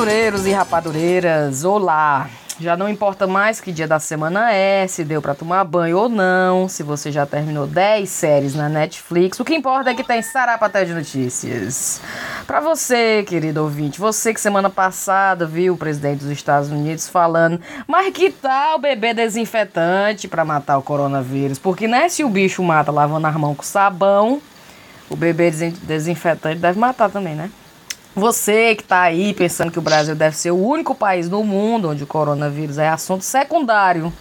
Rapadureiros e rapadureiras, olá! Já não importa mais que dia da semana é, se deu para tomar banho ou não, se você já terminou 10 séries na Netflix. O que importa é que tem Sarapatel de Notícias. Para você, querido ouvinte, você que semana passada viu o presidente dos Estados Unidos falando, mas que tal beber desinfetante para matar o coronavírus? Porque né, se o bicho mata lavando as mãos com sabão, o bebê desinfetante deve matar também, né? Você que está aí pensando que o Brasil deve ser o único país no mundo onde o coronavírus é assunto secundário,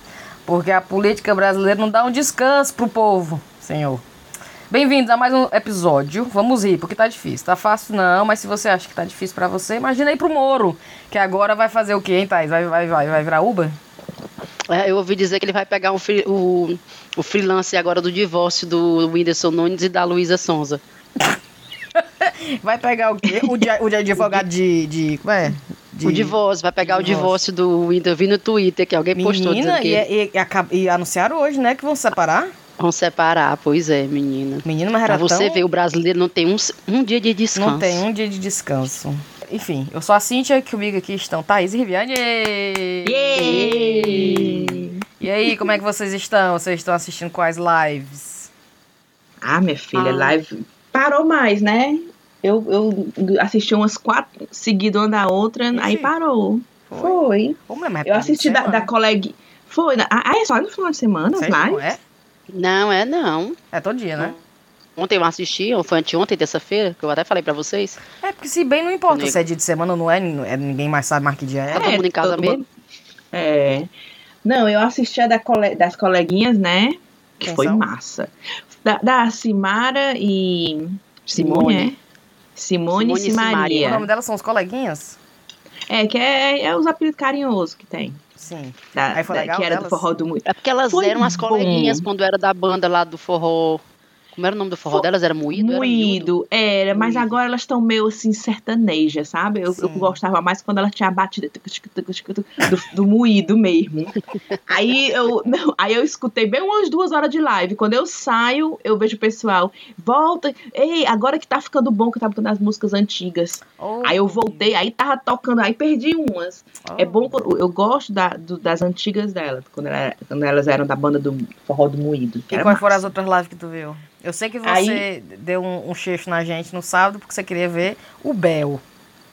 porque a política brasileira não dá um descanso pro povo, senhor. Bem-vindos a mais um episódio. Vamos rir, porque tá difícil. Tá fácil não, mas se você acha que tá difícil para você, imagina aí pro Moro, que agora vai fazer o quê, hein, Thais? Vai, vai, vai, vai virar Uber? É, eu ouvi dizer que ele vai pegar o, free, o, o freelance agora do divórcio do Whindersson Nunes e da Luísa Sonza. Vai pegar o quê? O de, o de advogado de, de. Como é? De, o divórcio, vai pegar divórcio. o divórcio do Winter. Eu vi no Twitter que alguém menina, postou. Menina, e, e, e, e, anunciaram hoje, né, que vão separar? Vão separar, pois é, menina. Menina, mas era pra você tão... ver, o brasileiro não tem um, um dia de descanso. Não tem um dia de descanso. Enfim, eu sou a Cíntia, que comigo aqui estão Thaís e Riviane. E aí, como é que vocês estão? Vocês estão assistindo quais lives? Ah, minha filha, ah. live parou mais, né? Eu, eu assisti umas quatro seguidas uma da outra, Esse? aí parou. Foi. Foi. eu assisti da, da colega. Foi. Ah, é só no final de semana, as lives? É? Não, é não. É todo dia, né? Ontem eu assisti, ou foi anteontem, terça-feira, que eu até falei pra vocês. É, porque se bem não importa se é dia de semana ou não é, é, ninguém mais sabe mais que dia é. Tá todo mundo em casa mesmo. É. Não, eu assisti a da cole, das coleguinhas, né? Que foi massa. Da, da Simara e. Simone, Simone. é? Simone, Simone e Simaria. O nome delas são os coleguinhas? É, que é, é os apelidos carinhosos que tem. Sim. Da, Aí foi legal que era delas? do forró do É porque elas foi eram as coleguinhas quando era da banda lá do forró como era o nome do forró delas? Era moído? Moído, era, era mas agora elas estão meio assim sertanejas, sabe? Eu, eu, gostava mais quando elas tinham batido do, do moído mesmo. aí eu, não, aí eu escutei bem umas duas horas de live. Quando eu saio, eu vejo o pessoal, volta, ei, agora que tá ficando bom, que tá botando as músicas antigas. Oh. Aí eu voltei, aí tava tocando, aí perdi umas. Oh. É bom, eu gosto da, do, das antigas delas, quando, ela, quando, elas eram da banda do forró do moído. E quais foram as outras lives que tu viu? Eu sei que você Aí, deu um, um cheiro na gente no sábado porque você queria ver o Bel.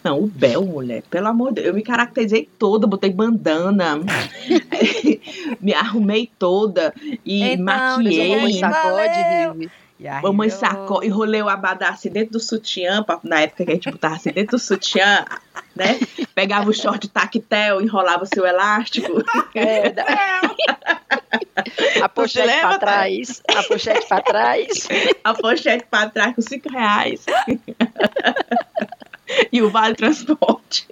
Não, o Bel, mulher, pelo amor de Deus, eu me caracterizei toda, botei bandana, me arrumei toda e então, maquiei. Sacode, Mamãe sacou, enrolei o abadá assim dentro do sutiã, na época que a gente botava assim dentro do sutiã, né? Pegava o short tactel, enrolava seu elástico. É, a pochete pra trás. A pochete pra trás. A pochete pra trás com cinco reais. e o vale transporte.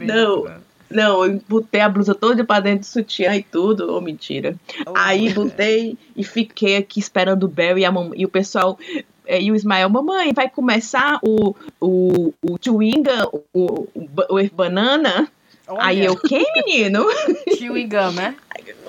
Não, não, eu botei a blusa toda pra dentro do sutiã e tudo, oh, mentira. Oh, Aí botei e fiquei aqui esperando o Bel e, a mam... e o pessoal é, e o Ismael, mamãe, vai começar o, o, o Chewinga, o, o, o Banana. Olha. Aí eu, quem, menino? Chewing gum, né?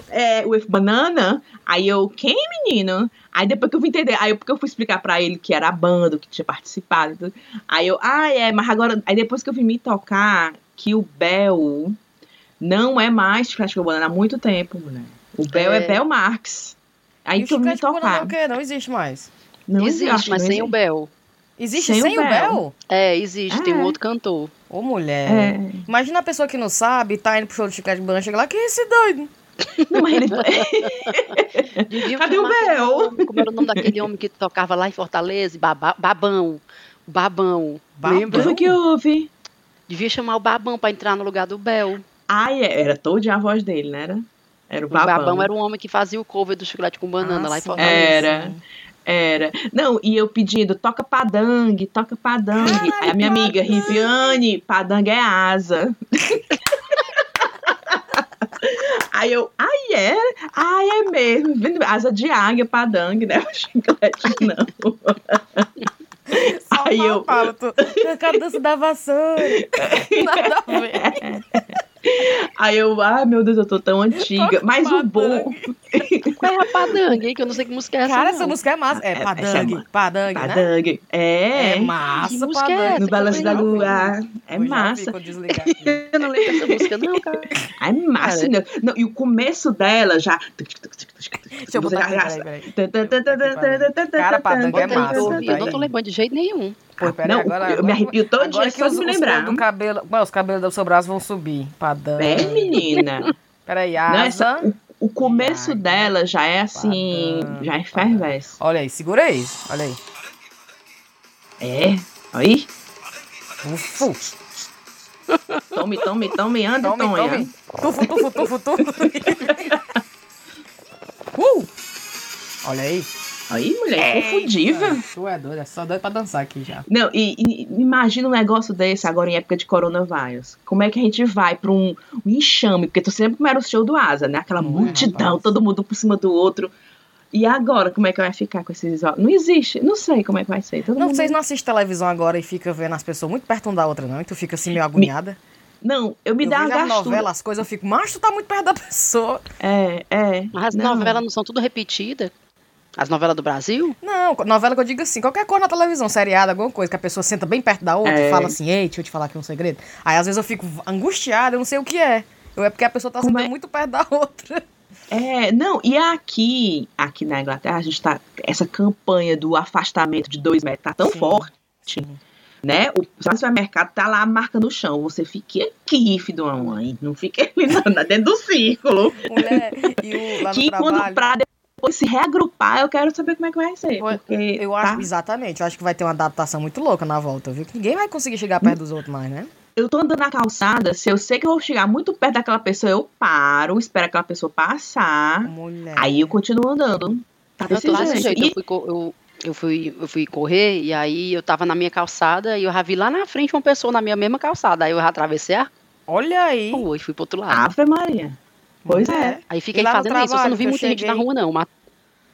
É, o Banana. Aí eu, quem, menino? Aí depois que eu fui entender, aí porque eu fui explicar pra ele que era a banda, que tinha participado. Aí eu, ah, é, mas agora. Aí depois que eu vim me tocar, que o Bel não é mais Flash Banana há muito tempo, mulher. O Bel é, é Bel Marx. Aí e que eu me tocar. Não, não existe mais. Não existe, existe mas sem existe. o Bel. Existe sem, sem o, Bel? Bel? É, existe, é. tem um outro cantor. Ô, mulher. É. Imagina a pessoa que não sabe, tá indo pro show do Chiclete Banana, chega lá, que é esse doido? Não, mas ele... Cadê o Bel? Como era o nome daquele homem que tocava lá em Fortaleza? Baba, babão. Babão. Babão. Lembra? O que houve? Devia chamar o Babão pra entrar no lugar do Bel. Ah, é, era toda a voz dele, né? Era, era o Babão. O Babão era o homem que fazia o cover do chocolate com banana ah, lá em Fortaleza. Era. Era. Não, e eu pedindo, toca padangue, toca padangue. Aí a minha amiga, Riviane, padangue é asa. Aí eu, ai é? Ai é mesmo. Asa de águia, padangue, né? O chiclete não. Só Aí eu falo, tu, a cabeça da vassoura. Nada a ver. Aí eu, ai meu Deus, eu tô tão antiga. Mas o bom. Qual é a padangue, hein? Que eu não sei que música é essa. Cara, não. essa música é massa. É É, é padangue, padangue, né? É. É massa, é padangue. essa? No balanço da lua. É massa. Eu não lembro dessa música, não, cara. É massa. Né? Não, e o começo dela já. Deixa eu botar. Cara, padangue é massa, eu tá Eu não tô lembrando de jeito nenhum. Pô, peraí, Não, agora, eu agora, me arrepio todo dia agora só que de os, me os lembrar. do cabelo, Bom, os cabelos do seu braço vão subir. Padangue. É, menina. Peraí, Não, asa. essa- o, o começo Padangue. dela já é assim. Já efervesce. Olha aí, segura aí. Olha aí. É. Aí. Ufu. Tome, tome, tome, anda, Tome, Tonha. tome. Tufo, tufo, tufo, tufo. uh! Olha aí. Aí, mulher, confundiva. Tu é doido, é só doido pra dançar aqui já. Não, e, e imagina um negócio desse agora em época de coronavírus. Como é que a gente vai pra um, um enxame? Porque tu sempre como era o show do Asa, né? Aquela Não é, multidão, rapaz? todo mundo por cima do outro. E agora, como é que vai ficar com esses Não existe, não sei como é que vai ser. Todo Não, mundo... vocês não assistem televisão agora e ficam vendo as pessoas muito perto uma da outra, não? E tu fica assim meio agoniada. Não, eu me eu dá uma vejo as gastura. novelas, as coisas, eu fico, mas tu tá muito perto da pessoa. É, é. Mas as não. novelas não são tudo repetidas? As novelas do Brasil? Não, novela que eu digo assim, qualquer coisa na televisão, seriado, alguma coisa, que a pessoa senta bem perto da outra É. e fala assim, ei, deixa eu te falar aqui um segredo. Aí às vezes eu fico angustiada, eu não sei o que é. Eu, é porque a pessoa tá sentando é? muito perto da outra. É, não, e aqui, aqui na Inglaterra, a gente tá. Essa campanha do afastamento de dois metros tá tão Sim. forte, né? O supermercado tá lá a marca no chão. Você fique aqui, filho de uma mãe. Não fique ali não, dentro do círculo. Mulher, e o, lá no que quando trabalho... pra depois se reagrupar, eu quero saber como é que vai ser. Porque Eu tá- acho, exatamente, eu acho que vai ter uma adaptação muito louca na volta, viu? Que ninguém vai conseguir chegar perto dos outros mais, né? eu tô andando na calçada, se eu sei que eu vou chegar muito perto daquela pessoa, eu paro, espero aquela pessoa passar. Mulher. Aí eu continuo andando. Tá Eu desse desse jeito. jeito. Eu E- fui, co- eu, eu, fui, eu fui correr e aí eu tava na minha calçada e eu já vi lá na frente uma pessoa na minha mesma calçada. Aí eu já atravessei a Olha aí. rua e fui pro outro lado. Ave Maria. Pois é. Aí fiquei fazendo isso. Eu só trabalho, não vi muita gente na cheguei- rua, não. Mas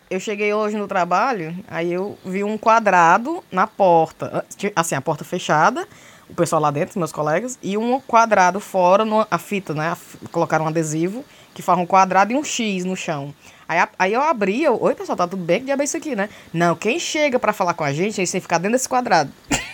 Eu cheguei hoje no trabalho, aí eu vi um quadrado na porta. Assim, a porta fechada, o pessoal lá dentro, meus colegas, e um quadrado fora, no, a fita, né? Colocaram um adesivo que faz um quadrado e um X no chão. Aí, aí eu abri, eu, oi pessoal, tá tudo bem? Que diabo é isso aqui, né? Não, quem chega pra falar com a gente, eles têm que ficar dentro desse quadrado.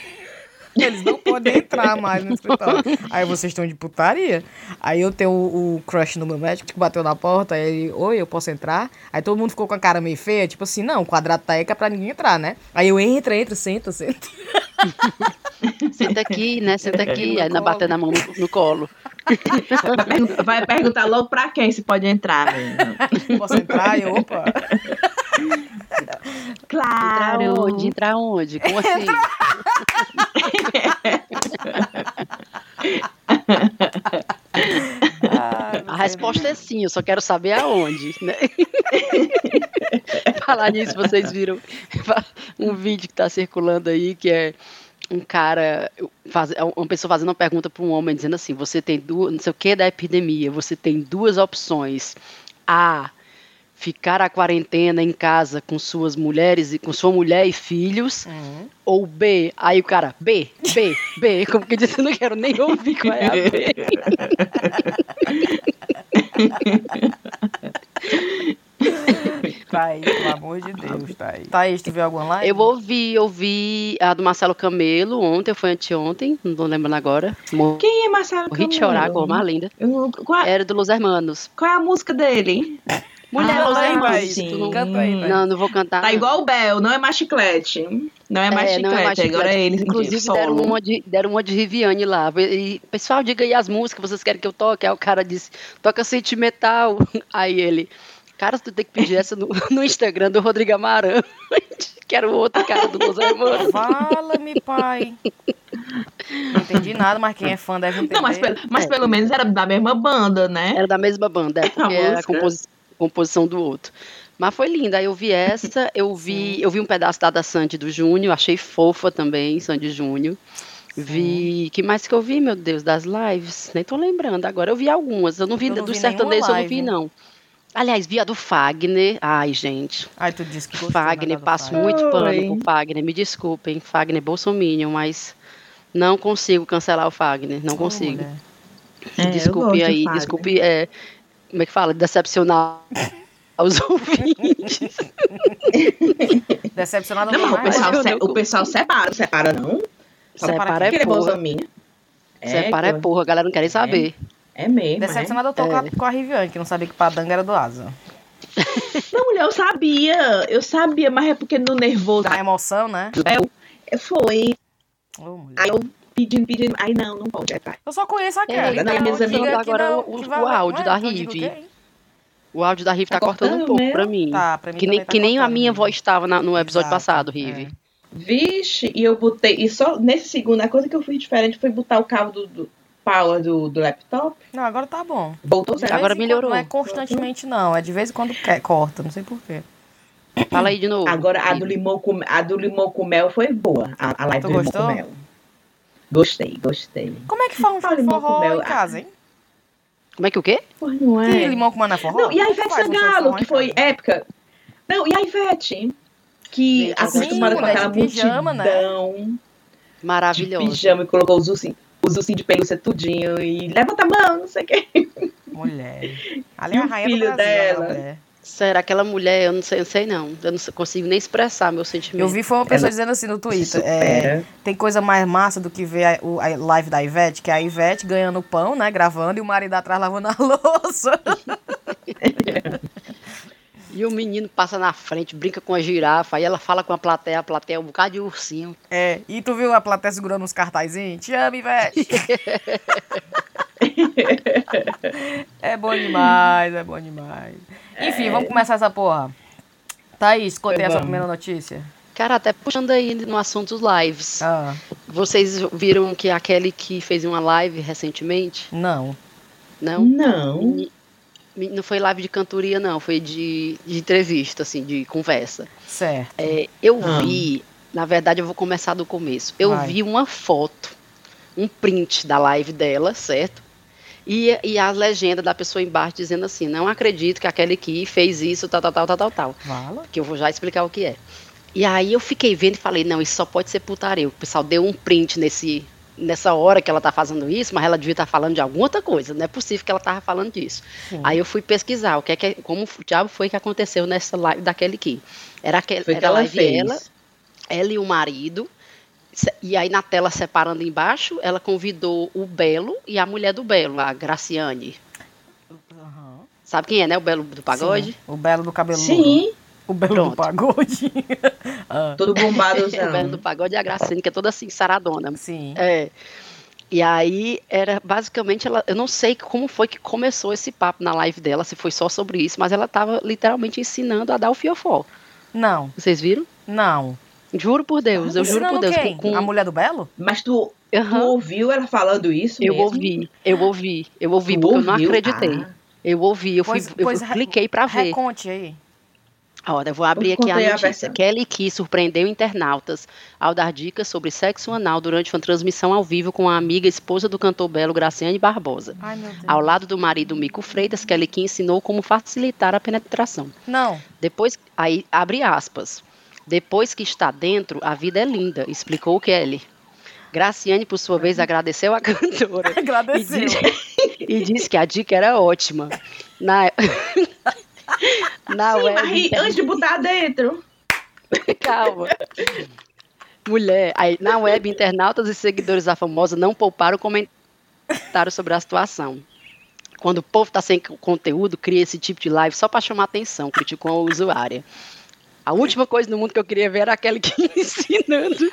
Eles não podem entrar mais no escritório. Aí vocês estão de putaria. Aí eu tenho o, o crush no meu médico que bateu na porta. Aí ele, oi, eu posso entrar? Aí todo mundo ficou com a cara meio feia, tipo assim, não, o quadrado tá aí que é pra ninguém entrar, né? Aí eu entra, entra, senta, senta. senta aqui, né? Senta aqui. No Aí na bater na mão no, no colo. Vai perguntar, logo pra quem se pode entrar, mesmo. Posso entrar? E eu, opa. Entrar Claro. onde? Entrar onde? Como assim? A resposta é sim, eu só quero saber aonde, né? Falar nisso, vocês viram um vídeo que tá circulando aí que é um cara, faz, é uma pessoa fazendo uma pergunta para um homem dizendo assim: você tem duas, não sei o que da epidemia, você tem duas opções. A ficar a quarentena em casa com suas mulheres e com sua mulher e filhos, Uhum. ou B, aí o cara, B, B, B, como que disse, eu não quero nem ouvir qual é a B. Tá aí, pelo amor de Deus, tá aí. Thaís, tu viu alguma live? Eu ouvi, eu vi a do Marcelo Camelo ontem, foi anteontem, não tô lembrando agora. Morri Quem é Marcelo de Camelo? chorar, com uma linda. Eu não- qual, Era do Los Hermanos. qual é a música dele? Mulher, Ah, lembra tu não- canta aí, Thaís. Não, não vou cantar. Tá não. igual o Bel, não é mais chiclete. Não é mais É, chiclete, não é mais agora chiclete. é ele Inclusive, solo. deram uma, de, deram uma de Riviane lá. E, pessoal, diga aí as músicas, vocês querem que eu toque? Aí o cara disse, toca sentimental. Aí ele, cara, tu tem que pedir essa no, no Instagram do Rodrigo Amarante, que era o outro cara do Los Hermanos. Fala-me, pai. Não entendi nada, mas quem é fã deve entender. Não, mas, pelo, mas É. pelo menos era da mesma banda, né? Era da mesma banda, é, porque era a música. Composi- composição do outro. Mas foi linda. Aí eu vi essa, eu vi, eu vi um pedaço da da Sandy do Júnior, achei fofa também, Sandy Júnior. Vi. que mais que eu vi, meu Deus, das lives? Nem tô lembrando agora. Eu vi algumas. Eu não vi Eu não do vi sertanejo, eu não vi, não. Aliás, vi a do Fagner. Ai, gente. Ai, tu disse que Fagner, né, da passo Fagner. muito pano Oi. pro Fagner. Me desculpem, Fagner Bolsominion, mas não consigo cancelar o Fagner. Não consigo. mulher. É, desculpe de aí, Fagner. desculpe, é, como é que fala? Decepcionar aos ouvintes. Decepcionado Não, mas o pessoal, eu se- não- o pessoal separa, separa não? Só Separa é porra. bolsominha. Separa é porra, a galera não quer nem saber. É mesmo. Decepcionado eu tô com a- com a Riviane, que não sabia que Padanga era do Asa. É. Não, mulher, eu sabia. Eu sabia, mas é porque no nervoso. Da emoção, né? É, foi. Mulher. Aí eu pedindo, pedindo. Aí não, não pode. Aí, tá. Eu só conheço a É, Kelly. não, tem minhas uma amiga que agora não- o- o vai- áudio da Rive. O áudio da Rive tá, Tá cortando um cortando pouco mesmo? pra mim. Tá, pra mim que nem, tá que nem a minha voz estava na- no episódio Exato, passado, é. Rive. Vixe, e eu botei. E só nesse segundo, a coisa que eu fiz diferente foi botar o cabo do, do power do, do laptop. Não, agora tá bom. Voltou zero. Agora melhorou. Não é constantemente, não. É de vez em quando quer, corta, não sei porquê. Fala aí de novo. Agora a do, limão com, a do limão com mel foi boa. A, a live Tu do limão gostou? com mel. Gostei, gostei. Como é que faz um Fala limão forró em casa, hein? Como é que o quê? Pois não é. Que limão com mané forró? Não, e a Ivete Sangalo, que foi casa? época. Não, e a Ivete, que Gente, acostumada sim, com aquela de pijama, né? multidão de Maravilhoso. pijama e colocou os ursinhos, os ursinhos de pelúcia tudinho e levanta a mão, não sei o quê. Mulher. Ali é a o rainha filho do Brasil, dela? Será aquela mulher, eu não sei, eu não sei não. Eu não consigo nem expressar meu sentimento. Eu vi foi uma pessoa Ela dizendo assim no Twitter. é, tem coisa mais massa do que ver a, o- a live da Ivete, que é a Ivete ganhando pão, né? Gravando, e o marido atrás lavando a louça. E o menino passa na frente, brinca com a girafa, aí ela fala com a plateia, a plateia é um bocado de ursinho. É, e tu viu a plateia segurando uns cartazinhos? Te amo, Ivete! é bom demais, é bom demais. Enfim, vamos começar essa porra. Thaís, contei essa primeira notícia. Cara, até puxando aí no assunto dos lives. Ah, Vocês viram que aquele que fez uma live recentemente? não. Não? Não. Não foi live de cantoria, não. Foi de, de entrevista, assim, de conversa. Certo. É, eu Ah. vi, na verdade, eu vou começar do começo. Eu Vai. vi uma foto, um print da live dela, certo? E, e a legenda da pessoa embaixo dizendo assim: não acredito que aquele que fez isso, tal, tal, tal, tal, tal, tal. Que eu vou já explicar o que é. E aí eu fiquei vendo e falei: não, isso só pode ser putaria. O pessoal deu um print nesse. Nessa hora que ela tá fazendo isso, mas ela devia estar falando de alguma outra coisa. Não é possível que ela tava falando disso. Sim. Aí eu fui pesquisar o que é que, como o diabo foi que aconteceu nessa live daquele aqui. Era aquele, que era a ela live fez. ela, ela e o marido. E aí na tela separando embaixo, ela convidou o Belo e a mulher do Belo, a Graciane. Aham. Sabe quem é, né? O Belo do pagode? Sim, o belo do cabelo. Sim, O belo Pronto. do pagode. Ah, todo o Belo do pagode e a Graciane, que é toda assim, saradona. sim. É. E aí era basicamente ela, eu não sei como foi que começou esse papo na live dela, se foi só sobre isso, mas ela tava literalmente ensinando a dar o fiofó. Não, Vocês viram? não. Juro por Deus, eu juro por Deus. quem? com- com- A mulher do Belo? Mas tu, tu Aham, ouviu ela falando isso eu mesmo? ouvi, eu ouvi, eu ouvi, Tu porque eu não ouviu? acreditei. Ah, Eu ouvi, eu, fui, Pois- eu cliquei pra ver. Reconte aí. Olha, eu vou abrir aqui a a notícia. versão. Kelly Key surpreendeu internautas ao dar dicas sobre sexo anal durante uma transmissão ao vivo com a amiga esposa do cantor belo Graciane Barbosa. Ai, meu Deus. Ao lado do marido Mico Freitas, Kelly Key ensinou como facilitar a penetração. Não. Depois, aí abre aspas. Depois que está dentro, a vida é linda, explicou Kelly. Graciane, por sua vez, agradeceu a cantora e Agradeceu. disse, e disse que a dica era ótima. Na, na Sim, web, mas antes de botar dentro. calma. Mulher, aí, na web, internautas e seguidores da famosa não pouparam comentários sobre a situação. Quando o povo está sem co- conteúdo, cria esse tipo de live só para chamar atenção, criticou a usuária. A última coisa no mundo que eu queria ver era aquele que ensinando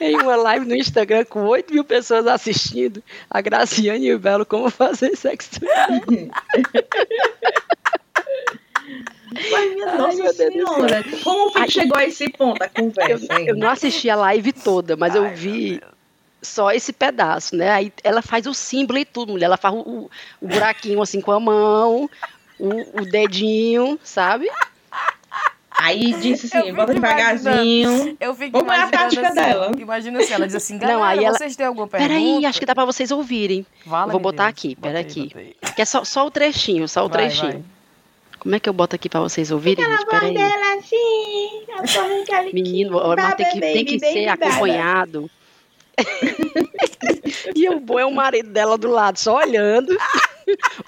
em uma live no Instagram com 8 mil pessoas assistindo a Graciane e o Belo como fazer sexo. Mas, minha Ai, Nossa Deus Senhora, como foi Ai. que chegou a esse ponto a Eu, conversa? hein? eu não assisti a live toda, mas eu Ai, vi só esse pedaço, né? Aí ela faz o símbolo e tudo, mulher. Ela faz o, o- o buraquinho assim com a mão, o, o dedinho, sabe? Aí disse assim, bota devagarzinho. Eu fico Como é a tática assim, dela? Imagina assim, ela diz assim, galera, Não, aí ela- vocês têm alguma pergunta? Peraí, acho que dá pra vocês ouvirem. Vala, vou botar Deus. aqui, pera aí, aqui. bota aí. Que é só, só o trechinho, só o Vai, trechinho. vai. Como é que eu boto aqui pra vocês ouvirem, gente? Peraí. assim, a voz dela Menino, ó, mas tem que, tem que ser acompanhado. E o bom é o marido dela do lado, só olhando.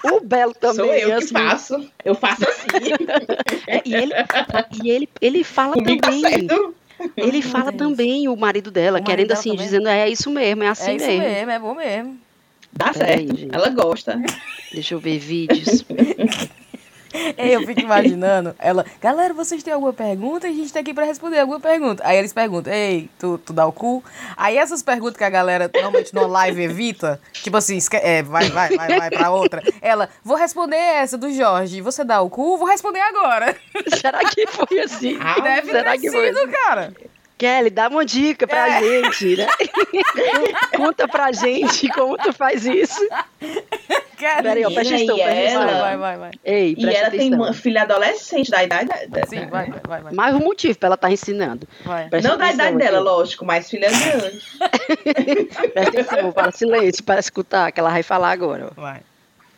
O Belo também. Sou eu assim, que faço. Eu faço assim. é, e ele, e ele, ele fala Comigo tá também. certo. Ele fala Deus. também, o marido dela, O marido querendo dela assim, também? dizendo, é isso mesmo, é assim é isso mesmo. mesmo, é bom mesmo. Dá certo. gente. Ela gosta. Deixa eu ver vídeos. Eu fico imaginando ela, galera, vocês têm alguma pergunta? A gente tá aqui pra responder alguma pergunta. Aí eles perguntam, ei, tu, tu dá o cu? Aí essas perguntas que a galera normalmente numa live evita, tipo assim, é, vai, vai, vai, vai pra outra. Ela, vou responder essa do Jorge, você dá o cu? Vou responder agora. Será que foi assim? Deve será ter que foi sido, cara. Kelly, dá uma dica pra É. gente, né? Conta pra gente como tu faz isso. Cara, Peraí, ó, presta atenção, presta ela- atenção. vai, vai, vai. Ei, E ela tem atenção. uma filha adolescente da idade da- da- Sim, vai, vai, vai. vai. Mais um motivo pra ela estar ensinando. vai. Presta Não da idade dela, aqui. lógico, mas filha grande. Presta atenção, fala silêncio para escutar, que ela vai falar agora. ó. vai.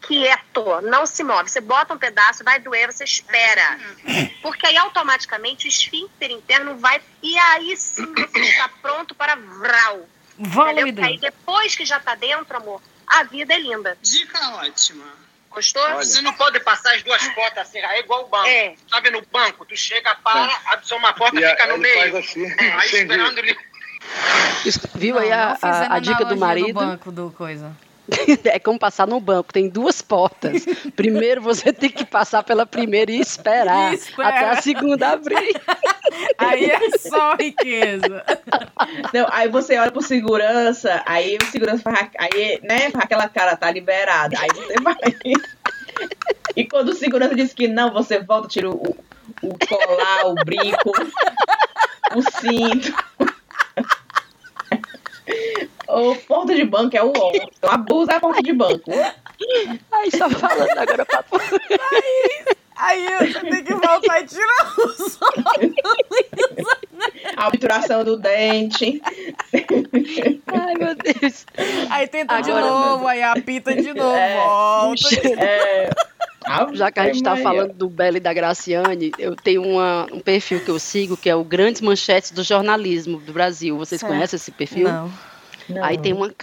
Quieto, não se move. Você bota um pedaço, vai doer, você espera. Porque aí automaticamente o esfíncter interno vai. E aí sim você está pronto para vral. Vale, Entendeu? Aí depois que já tá dentro, amor, a vida é linda. Dica ótima. Gostou? Você não pode passar as duas portas assim, é igual o banco. É. Sabe, no banco, tu chega, para, abre só uma porta, fica no meio. Faz assim. Aí Entendi. esperando ele. Isso- Viu Não, aí a, a- a dica do marido? banco do coisa. É como passar no banco, tem duas portas. Primeiro você tem que passar pela primeira e esperar E espera. até a segunda abrir. Aí é só riqueza. Não, aí você olha pro segurança, aí o segurança faz, aí, né, faz aquela cara, tá liberado. Aí você vai. E quando o segurança diz que não, você volta, tira o, o colar, o brinco, o cinto. O porta de banco é o homem. Então abusa a porta de banco. Aí só falando agora pra Aí você tem que voltar e tirar os A obturação do dente. Ai, meu Deus. Aí tenta de Agora, novo, aí apita de novo, É. volta. É, Já que a gente tá Maria. falando do Belo e da Graciane, eu tenho uma- um perfil que eu sigo que é o Grandes Manchetes do Jornalismo do Brasil. Vocês Certo. conhecem esse perfil? Não. Não. Aí tem uma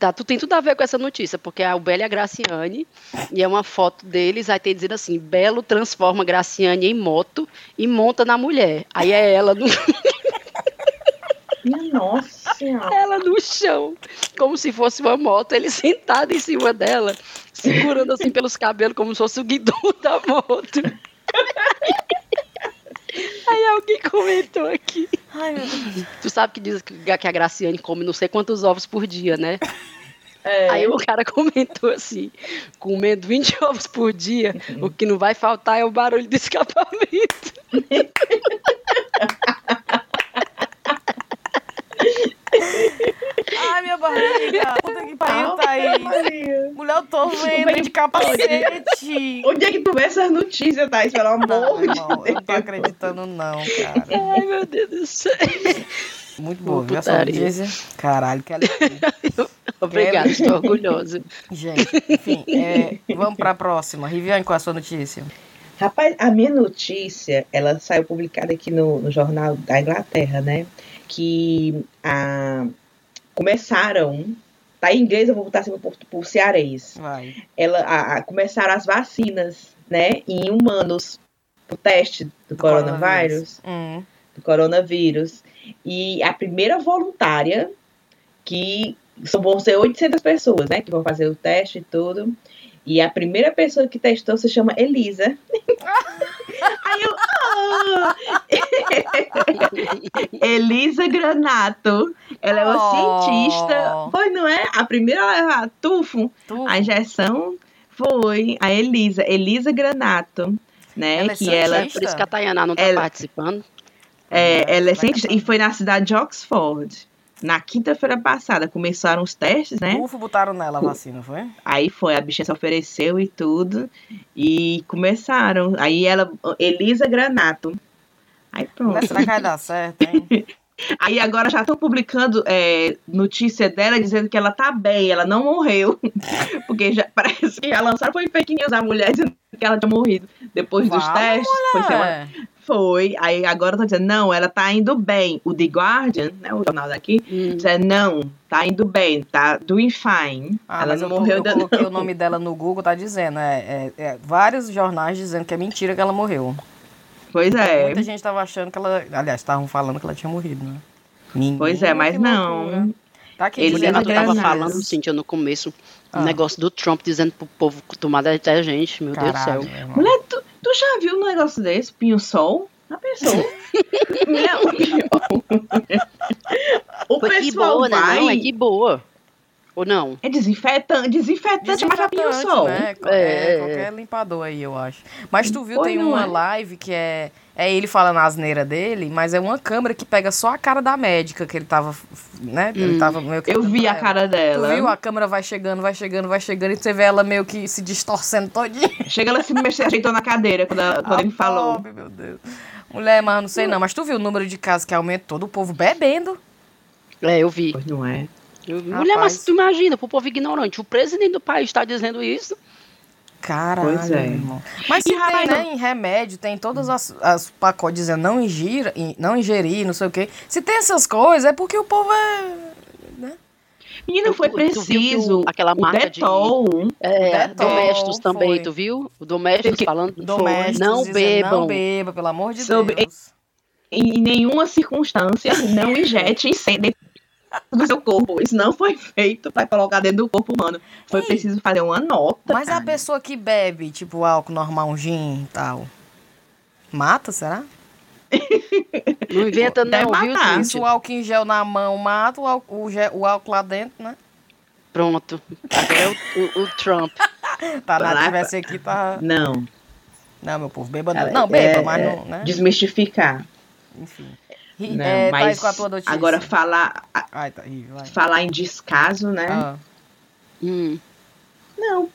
Tá, tu tem tudo a ver com essa notícia, porque é o Belo e a Graciane, e é uma foto deles, aí tem dizendo assim, Belo transforma Graciane em moto e monta na mulher. Aí é ela no, Minha nossa ela no chão, como se fosse uma moto, ele sentado em cima dela, segurando assim pelos cabelos, como se fosse o guidão da moto. Aí alguém comentou aqui. Ai, meu Deus. Tu sabe que diz que a Graciane come não sei quantos ovos por dia, né? É. Aí o cara comentou assim: comendo 20 ovos por dia, o que não vai faltar é o barulho do escapamento. Ai, minha barriga. Pariu, tá aí. Maria. Mulher, eu tô vendo de capacete. Onde é que tu vê essas notícias, Thaís? Pelo amor Não, de irmão, eu não tô Deus. acreditando, não, cara. Ai, meu Deus do céu. Muito boa, viu essa notícia? Caralho, que alegria. Obrigada, estou orgulhosa. Gente, enfim, é, vamos pra próxima. Riviane, qual é a sua notícia? Rapaz, a minha notícia, ela saiu publicada aqui no, no jornal da Inglaterra, né? Que a, começaram, tá em inglês, eu vou botar assim por, por cearês. Vai. Ela, a- a- começaram as vacinas, né? Em humanos, o teste do, coronavírus. Hum, do coronavírus. E a primeira voluntária, que são, vão ser 800 pessoas, né? Que vão fazer o teste e tudo. E a primeira pessoa que testou se chama Elisa. Aí eu. Elisa Granato. Ela é uma Oh. cientista. Foi, não é? A primeira a levar tufo, tu? a injeção, foi a Elisa. Elisa Granato. Né? Ela é que ela? Por isso que a Tayana não tá Ela- participando. É, ela é cientista e foi na cidade de Oxford. Na quinta-feira passada começaram os testes, né? Ufo botaram nela a vacina, foi? Aí foi, a bichinha se ofereceu e tudo. E começaram. Aí ela, Elisa Granato. Aí pronto. Mas será que vai dar certo, hein? Aí agora já estão publicando é, notícia dela dizendo que ela tá bem, ela não morreu. Porque já parece que já lançaram foi fake news a mulher dizendo que ela tinha morrido depois dos Vamos, testes. Foi semana, foi. Aí agora eu tô dizendo, não, ela tá indo bem. O The Guardian, né, o jornal daqui, Hum. diz, não, tá indo bem, tá doing fine. Ah, ela não eu, morreu eu ainda coloquei não. o nome dela no Google, tá dizendo. É, é- é vários jornais dizendo que é mentira que ela morreu. Pois é. Muita gente tava achando que ela. Aliás, estavam falando que ela tinha morrido, né? Menina, Pois é, mas não. Tá aqui Ele dizendo não tava falando, Cintia, no começo, Ah. o negócio do Trump dizendo pro povo tomar até a gente, meu Deus do Caralho, céu. irmão. Mulher, tu, tu já viu um negócio desse? Pinho Sol? A pessoa. Mulher, o o pessoal boa, né? vai. Não, é que boa. Ou não? É desinfetante, desinfetante, mas a Pinho Desinfetante, Sol. né? É, É, qualquer limpador aí, eu acho. Mas tu viu, tem uma é. live que é. É ele falando a asneira dele, mas é uma câmera que pega só a cara da médica que ele tava. Né? Ele Hum. tava meio que. Eu vi a cara Tu dela. viu? A câmera vai chegando, vai chegando, vai chegando, e você vê ela meio que se distorcendo todinha. Chega ela se mexer, ajeitou na cadeira quando, ela- quando A ele falou. pobre, meu Deus. Mulher, mas não sei não. Mas tu viu o número de casos que aumentou do povo bebendo? É, eu vi. Pois não é. Rapaz. Mulher, mas tu imagina, pro povo ignorante, o presidente do país tá dizendo isso. Caralho, Pois é. irmão. Mas se tem, né, em remédio, tem todas as, as pacotes dizendo não ingira, in- não ingerir, não sei o quê. Se tem essas coisas, é porque o povo é... Menina, foi preciso. aquela o marca de- Detol. É, Detol, domésticos também, foi. tu viu? O domésticos Que- falando Domésticos não bebam. Não beba, pelo amor de Sobre- Deus. Em nenhuma circunstância, não injete incêndio do seu corpo. Isso não foi feito para colocar dentro do corpo humano. Foi Ei. preciso fazer uma nota. Mas a cara. pessoa que bebe, tipo, álcool normal, um gin e tal, mata, será? Não inventa Deve não, viu, matar. Se Cíntia? o álcool em gel na mão mata, o álcool, o gel- o álcool lá dentro, né? Pronto. Agora é o, o- o Trump. Tá, nada, Lá- tivesse aqui, tá... Não. Não, meu povo, beba não. Não, beba, é- mas é não, né? Desmistificar. Enfim. Não, é, mas com a tua notícia. agora falar, Ai, tá, vai. falar em descaso, né? Ah. Hum. Não,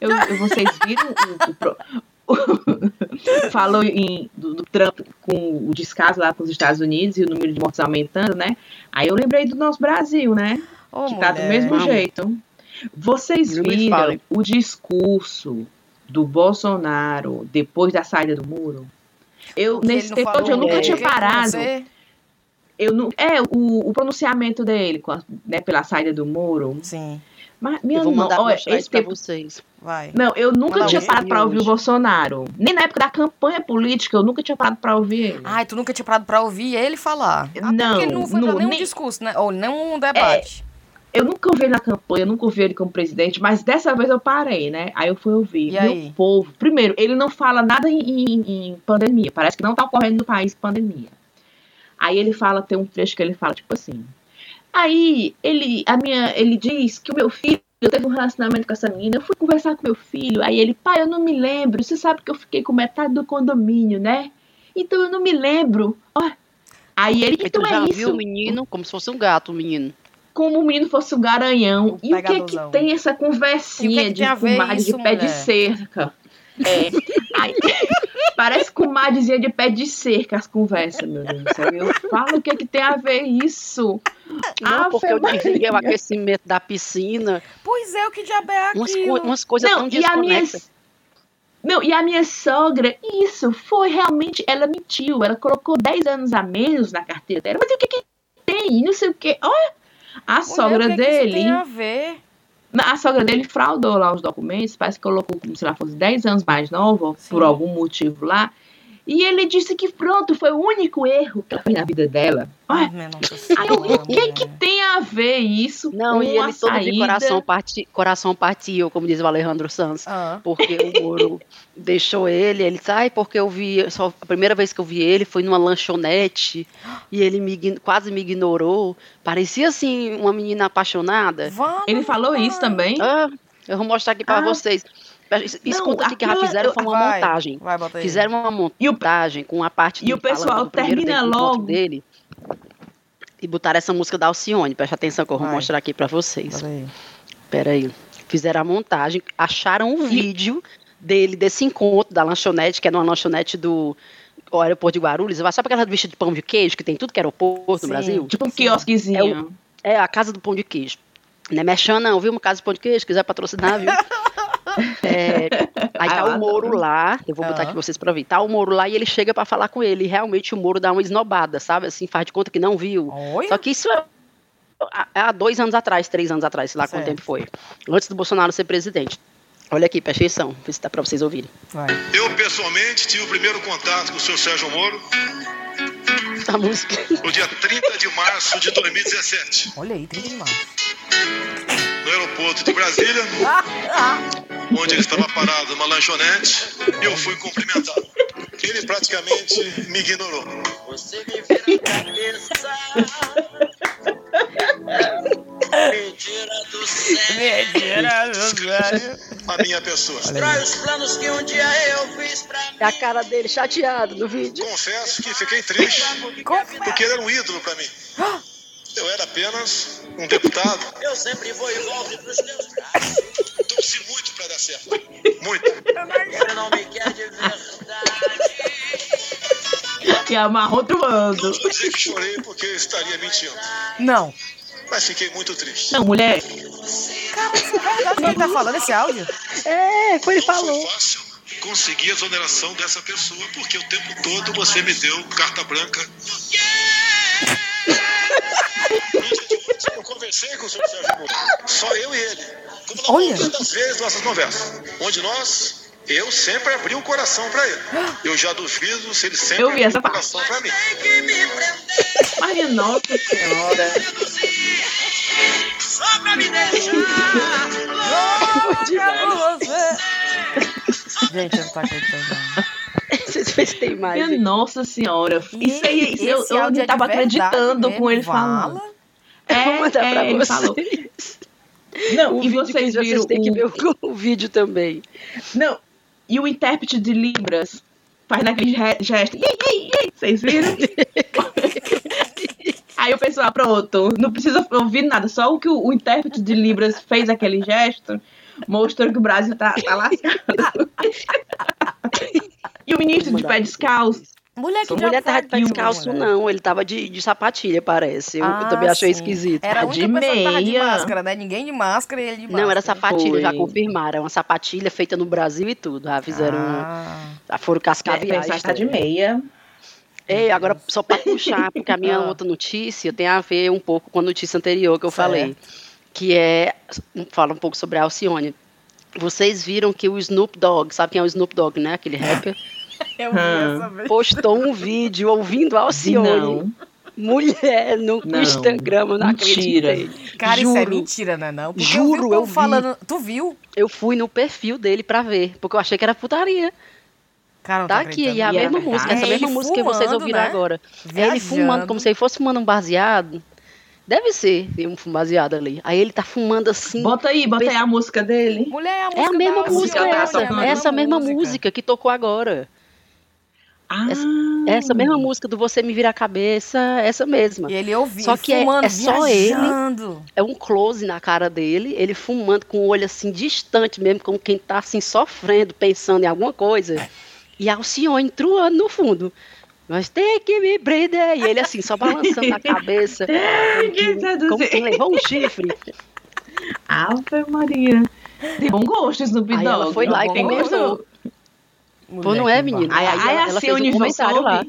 eu, eu- vocês viram o, o pro- falou em, do, do Trump com o descaso lá com os Estados Unidos e o número de mortes aumentando, né? Aí eu lembrei do nosso Brasil, né? Ô, que tá do mulher. mesmo Vamos. jeito. Vocês viram o discurso do Bolsonaro depois da saída do muro? Eu, nesse tempo todo, eu nunca é, tinha parado. você? Eu não, é, o, o pronunciamento dele com a- né, pela saída do muro. Sim, Mas, minha Eu vou mandar olha, esse tempo vocês. vai. Não, eu nunca Manda tinha parado pra ouvir o Hoje. Bolsonaro. Nem na época da campanha política, eu nunca tinha parado pra ouvir ele. Ai, tu nunca tinha parado pra ouvir ele falar? Até Não, porque ele não foi não, nenhum nem- discurso, né? Ou nenhum debate. Eu nunca ouvi ele na campanha, eu nunca ouvi ele como presidente, mas dessa vez eu parei, né? Aí eu fui ouvir. E Meu aí? povo, primeiro, ele não fala nada em, em- em pandemia. Parece que não tá ocorrendo no país pandemia. Aí ele fala, tem um trecho que ele fala, tipo assim. Aí ele, a minha, ele diz que o meu filho teve um relacionamento com essa menina. Eu fui conversar com meu filho. Aí ele, pai, eu não me lembro. Você sabe que eu fiquei com metade do condomínio, né? Então eu não me lembro. Ó. Aí ele, então já é viu isso o menino como se fosse um gato, o menino. como o menino fosse o garanhão. O e o que que pegadorzão. tem essa conversinha que que de tem a ver comadre de pé de mulher? cerca? É. Aí, parece comadrezinha de pé de cerca as conversas, meu Deus do céu. Eu falo o que que tem a ver isso? Não, Ave porque eu desliguei o aquecimento da piscina. Pois é, o que diabo é Umas, co umas coisas Não, tão desconexas. Não, e a minha sogra, isso, foi realmente, ela mentiu, ela colocou 10 anos a menos na carteira dela, mas o que que tem? Não sei o que. Olha, a Mulher, sogra o que que isso dele... tem a ver? A sogra dele fraudou lá os documentos, parece que colocou como se ela fosse 10 anos mais nova, Sim. por algum motivo lá. E ele disse que pronto, foi o único erro que ela fez na vida dela. Ai, aí eu, o que que mulher. tem a ver isso Não, com e ele a todo saída? de coração, parti, coração partiu, como diz o Alejandro Sanz. Ah, Porque o Moro deixou ele, ele disse, ai, porque eu vi, só a primeira vez que eu vi ele foi numa lanchonete e ele me, quase me ignorou. Parecia assim uma menina apaixonada. vamos, Ele falou isso também? Ah, eu vou mostrar aqui para Ah. vocês. Escuta aqui que já aquilo- fizeram foi uma Vai, montagem. Vai. Fizeram uma o- montagem com a parte e o pessoal termina logo. dele. E botaram essa música da Alcione, presta atenção que eu vou Vai. mostrar aqui para vocês. Bota aí. Pera aí. Fizeram a montagem, acharam um vídeo dele, desse encontro da lanchonete, que é numa lanchonete do o aeroporto de Guarulhos. Sabe aquela bicha de pão de queijo que tem tudo que é aeroporto Sim. no Brasil? Tipo um quiosquezinho. É a casa do pão de queijo. Não é mexendo, não, viu? Uma casa de pão de queijo, quiser patrocinar, viu? É, Aí tá Ah, o Moro adoro. lá, eu vou botar aqui vocês pra ver. Tá o Moro lá e ele chega pra falar com ele. E realmente o Moro dá uma esnobada, sabe? Assim, faz de conta que não viu. Olha. Só que isso é há- há dois anos atrás, três anos atrás, sei lá quanto Certo. tempo foi. Antes do Bolsonaro ser presidente. Olha aqui, presta atenção, vê se dá pra vocês ouvirem. Vai. Eu, pessoalmente, tive o primeiro contato com o senhor Sérgio Moro A música. no dia 30 de março de 2017, Olha aí, 30 de março. No aeroporto de Brasília, onde ele estava parado numa lanchonete, e eu fui cumprimentado. Ele praticamente me ignorou. Você me vira a cabeça. Mentira do céu. A minha pessoa. Destrói os planos que um dia eu fiz pra mim. É a cara dele chateado no vídeo. Confesso que fiquei triste, porque ele era um ídolo para mim. Eu era apenas um deputado. Eu sempre vou e volto pros teus braços. Torci muito para dar certo. Muito. Você não me quer de verdade. E amarrou outro. Não vou dizer que chorei porque eu estaria mentindo, Não. mas fiquei muito triste. Não, mulher. Verdade que ele tá falando esse áudio? É, foi ele Não falou. foi fácil conseguir a exoneração dessa pessoa, porque o tempo todo você me deu carta branca dia de hoje, eu conversei com o senhor Sérgio Moro, só eu e ele, como na Olha. maioria das vezes nossas conversas, onde nós, eu sempre abri o coração para ele. Eu já duvido se ele sempre Eu vi abriu o coração para mim. Que me prender Maria Nossa Senhora. só pra me deixar. Gente, eu não tô acreditando. Vocês fez tem mais. Minha Nossa Senhora. Isso aí, eu, eu não é tava verdade acreditando com ele falando. Vou É, mandar pra é, ele vocês. falou. Não, O e vídeo vocês que viram vocês têm que o- ver o, o vídeo também. Não, e o intérprete de Libras faz naquele ge- gesto. Ei, ei, ei. Vocês viram? Aí o pessoal, pronto, não precisa ouvir nada, só o que o, o intérprete de Libras fez aquele gesto mostrou que o Brasil tá, tá lascado. e o ministro de pé descalço. Mulher que já mulher tava de descalço, mulher. não. Ele tava de, de sapatilha, parece. Eu, eu Ah, também achei sim. esquisito. Era a Ah, única de pessoa que tava de meia. máscara, né? Ninguém de máscara e ele de máscara. Não, era sapatilha, já Foi. confirmaram. É uma sapatilha feita no Brasil e tudo. Já fizeram. Ah, Já foram cascaviar. Pensar que tá de meia. Ei, agora só para puxar, porque a minha Ah. outra notícia tem a ver um pouco com a notícia anterior que eu Certo. falei, que é fala um pouco sobre a Alcione. Vocês viram que o Snoop Dogg, sabe quem é o Snoop Dogg, né? Aquele rapper, eu vi essa vez. postou um vídeo ouvindo a Alcione. Não. Mulher no Não. Instagram, não Mentira. acreditei. Cara, isso é Juro. mentira, né? Não? Porque Juro, eu vi eu vi. falando. Tu viu? Eu fui no perfil dele pra ver, porque eu achei que era putaria. Cara, não Tá aqui, e a acreditando. E é mesma música, essa É mesma música que vocês ouviram né? agora. É ele fumando, Viajando. como se ele fosse fumando um baseado. Deve ser um baseado ali. Aí ele tá fumando assim. Bota aí, bota aí a música dele. Mulher, a É música a mesma da música Alcione, essa. é a essa mesma música. que tocou agora. Ah, Essa mesma música do Você Me Vira a Cabeça, essa mesma. E ele ouviu, Só que é- fumando, é só ele. viajando. É um close na cara dele, ele fumando com o olho assim distante mesmo, como quem tá assim sofrendo, pensando em alguma coisa. E a Alcione truando no fundo. Mas tem que me prender. E ele assim, só balançando a cabeça. Como, seduzir. como quem levou um chifre. Ave Maria. Tem bom gosto, Snoop Aí Dogg. ela foi lá e gosto. Pô, não é, menina? Aí, Aí aí ela- a ela fez um não comentário lá.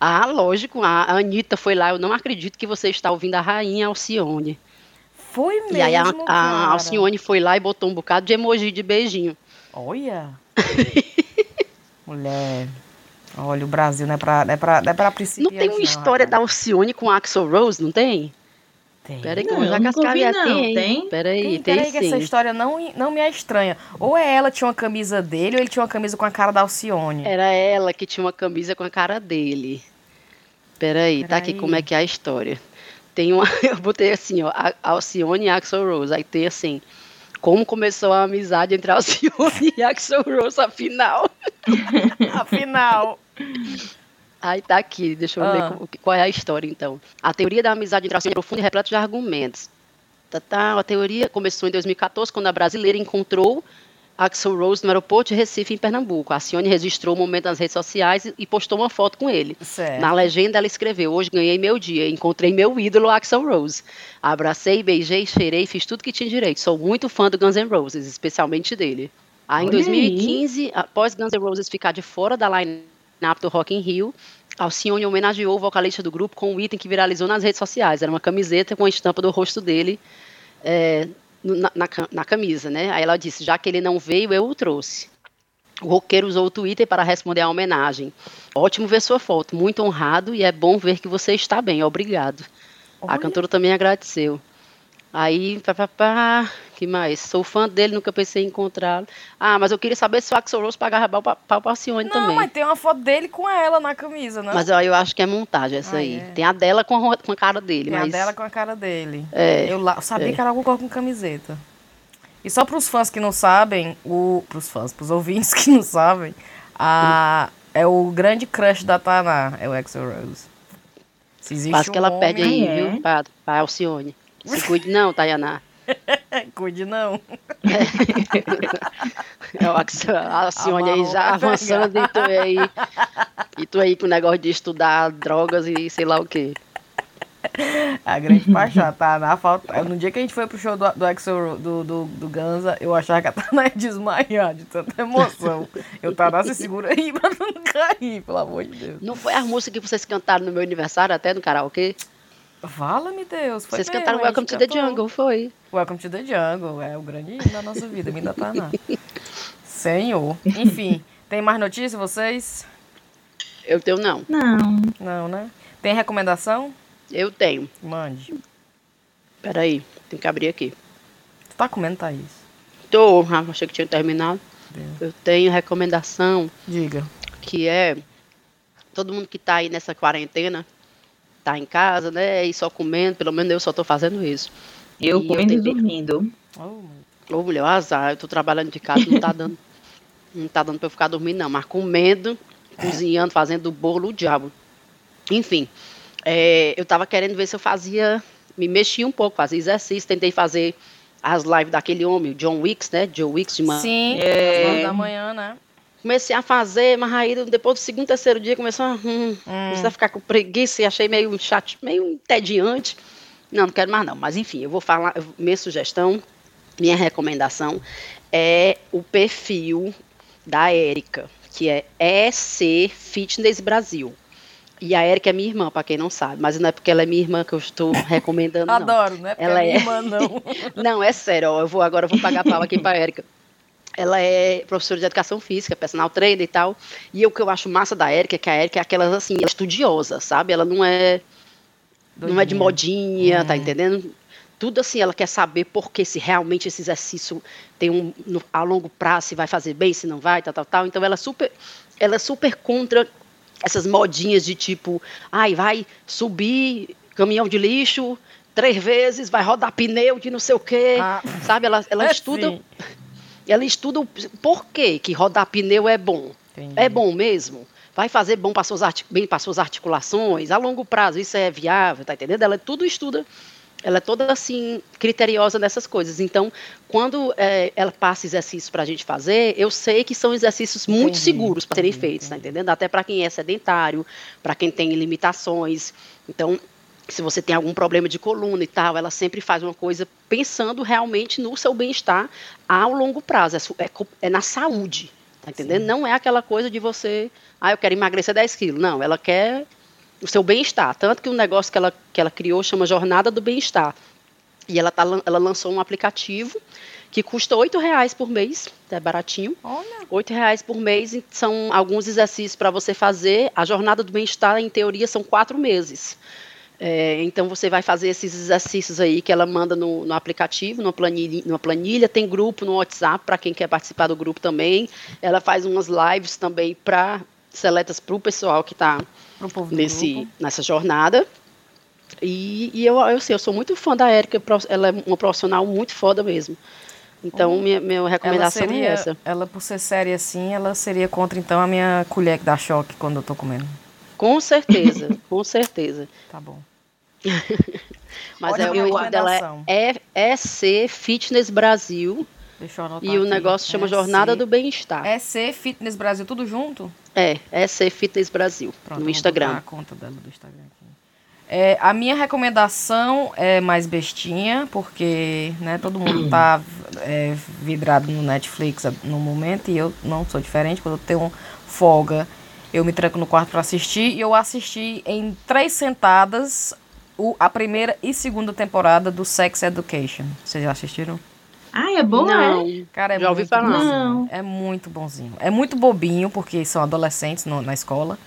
Ah, lógico, a Anitta foi lá. Eu não acredito que você está ouvindo a rainha Alcione. Foi mesmo, e aí a, a. Alcione foi lá e botou um bocado de emoji de beijinho. Olha. Mulher. Olha, o Brasil não é pra, não é pra, não é pra Não principiantes, tem uma história da. Alcione com Axel Rose, não tem? Tem. Peraí que eu já não. Tem, Tem? Peraí, Tem, tem, peraí que essa história não, não me é estranha. Ou é ela tinha uma camisa dele, ou ele tinha uma camisa com a cara da Alcione. Era ela que tinha uma camisa com a cara dele. Peraí, tá aqui Peraí. como é que é a história. Tem uma, eu botei assim, ó, Alcione e Axel Rose. Aí tem assim, como começou a amizade entre Alcione e Axel Rose, afinal. Afinal. Aí tá aqui, deixa eu Ah. ver qual, é a história então. A teoria da amizade entre é profunda e repleta de argumentos. Tá, tá, a teoria começou em 2014, quando a brasileira encontrou Axel Rose no aeroporto de Recife, em Pernambuco. A Alcione registrou o momento nas redes sociais e- postou uma foto com ele. Certo. Na legenda ela escreveu: Hoje ganhei meu dia, encontrei meu ídolo Axel Rose. Abracei, beijei, cheirei, fiz tudo que tinha direito. Sou muito fã do Guns N' Roses, especialmente dele. Aí em Olha aí. 2015, após Guns N' Roses ficar de fora da line-up do Rock in Rio, Alcione homenageou o vocalista do grupo com um item que viralizou nas redes sociais. Era uma camiseta com a estampa do rosto dele é, na, na na camisa, né? Aí ela disse, já que ele não veio, eu o trouxe. O roqueiro usou o Twitter para responder à homenagem. Ótimo ver sua foto, muito honrado e é bom ver que você está bem, obrigado. A Olha. cantora também agradeceu. Aí, pá, pá, pá, que mais? Sou fã dele, nunca pensei em encontrá-lo. Ah, mas eu queria saber se o Axl Rose pagava pau pra Alcione Não, também. mas tem uma foto dele com ela na camisa, né? Mas ó, eu acho que é montagem essa Ah, aí. é. Tem a dela com a, com a cara dele, Tem mas... a dela com a cara dele. É, eu, lá- sabia é. que era alguma coisa com camiseta. E só pros fãs que não sabem, o. Pros fãs, pros ouvintes que não sabem, a, é o grande crush da Taná, é o Axel Rose. Se existe quase que um ela pede aí, homem- viu, pra, pra Alcione. Se cuide não, Tayaná. Cuide não. É a Alcione aí Amarrou já avançando e tu aí... E tu aí com o negócio de estudar drogas e sei lá o quê. A grande paixão, a Taná falta. No dia que a gente foi pro show do, do Axel do, do, do Ganza, eu achava que a Taná ia desmaiar de tanta emoção. Eu tava se segura aí pra não cair, pelo amor de Deus. Não foi a música que vocês cantaram no meu aniversário, até no karaokê? Fala-me Deus. Foi Vocês mesmo, cantaram Welcome to the cantou. Jungle, foi. Welcome to the Jungle, é o grande hino da nossa vida, me da Taná. Senhor. Enfim, tem mais notícias vocês? Eu tenho não. Não. Não, né? Tem recomendação? Eu tenho. Mande. Peraí, tem que abrir aqui. Tu tá comendo, Thaís? Tô, ah, achei que tinha terminado. Deus. Eu tenho recomendação Diga. que é todo mundo que tá aí nessa quarentena, tá em casa, né? E só comendo, pelo menos eu só tô fazendo isso. Eu E eu comendo e tentei- dormindo. Oh, Ô, mulher, azar, eu tô trabalhando de casa, não tá dando. não tá dando pra eu ficar dormindo, não. Mas comendo, cozinhando, fazendo bolo, o diabo. Enfim, é, eu tava querendo ver se eu fazia. Me mexia um pouco, fazia exercício, tentei fazer as lives daquele homem, o John Wicks, né? Joe Wicks de manhã. Sim, É. às nove da manhã, né? Comecei a fazer, mas aí depois do segundo, terceiro dia começou a, hum, comecei a ficar com preguiça e achei meio chato, meio entediante. Não, não quero mais não. Mas enfim, eu vou falar, minha sugestão, minha recomendação é o perfil da Érica, que é EC Fitness Brasil. E a Érica é minha irmã, para quem não sabe, mas não é porque ela é minha irmã que eu estou recomendando, não. Adoro, né? Porque Ela é minha é. irmã, não. Não, é sério, ó, eu vou agora eu vou pagar pau aqui pra Érica. Ela é professora de educação física, personal trainer e tal. E o que eu acho massa da Érica é que a Érica é aquela assim, ela é estudiosa, sabe? Ela não é não é de Doidinha. modinha, tá Hum. entendendo? Tudo assim, ela quer saber por que se realmente esse exercício tem um no- a longo prazo, se vai fazer bem, se não vai, tal, tal, tal. Então ela é super, ela é super contra essas modinhas de tipo, ai, vai subir caminhão de lixo três vezes, vai rodar pneu de não sei o quê, Ah. sabe? Ela, ela É estuda, sim. Ela estuda o por que rodar pneu é bom. Entendi. É bom mesmo? Vai fazer bom para suas, bem para suas articulações? A longo prazo isso é viável, tá entendendo? Ela tudo estuda, ela é toda assim, criteriosa nessas coisas. Então, quando é, ela passa exercícios para a gente fazer, eu sei que são exercícios muito Entendi, seguros para serem entendi, feitos, tá entendendo? Até para quem é sedentário, para quem tem limitações. Então, se você tem algum problema de coluna e tal, ela sempre faz uma coisa pensando realmente no seu bem-estar ao longo prazo, é, é é na saúde, tá entendendo? Não é aquela coisa de você, ah, eu quero emagrecer 10 quilos. Não, ela quer o seu bem-estar. Tanto que o negócio que ela, que ela criou chama Jornada do Bem-Estar. E ela, tá, ela lançou um aplicativo que custa 8 reais por mês, é baratinho. R$ reais por mês são alguns exercícios para você fazer. A jornada do bem-estar, em teoria, são quatro meses. É, então você vai fazer esses exercícios aí que ela manda no, no aplicativo, numa planilha, numa planilha, tem grupo no WhatsApp para quem quer participar do grupo também. Ela faz umas lives também para seletas para o pessoal que está nessa jornada. E, e eu, eu, sei, eu sou muito fã da Érica, ela é uma profissional muito foda mesmo. Então, minha, minha recomendação seria, é essa. ela por ser séria assim, ela seria contra então a minha colher que dá choque quando eu tô comendo. Com certeza, com certeza. Tá bom. Mas é, o perfil dela recomendação. é EC Fitness Brasil Deixa eu anotar e o aqui. negócio chama É Jornada do Bem-Estar. É C Fitness Brasil, tudo junto? É, EC Fitness Brasil, Pronto, no Instagram. a conta dela do Instagram aqui. É, a minha recomendação é mais bestinha, porque né, todo mundo tá é, vidrado no Netflix no momento e eu não sou diferente. Quando eu tenho folga, eu me tranco no quarto para assistir e eu assisti em três sentadas o, a primeira e segunda temporada do Sex Education. Vocês já assistiram? Ah, é bom, não. é? Cara, é Já ouvi muito falar. bonzinho. Não. É muito bonzinho. É muito bobinho, porque são adolescentes no- na escola.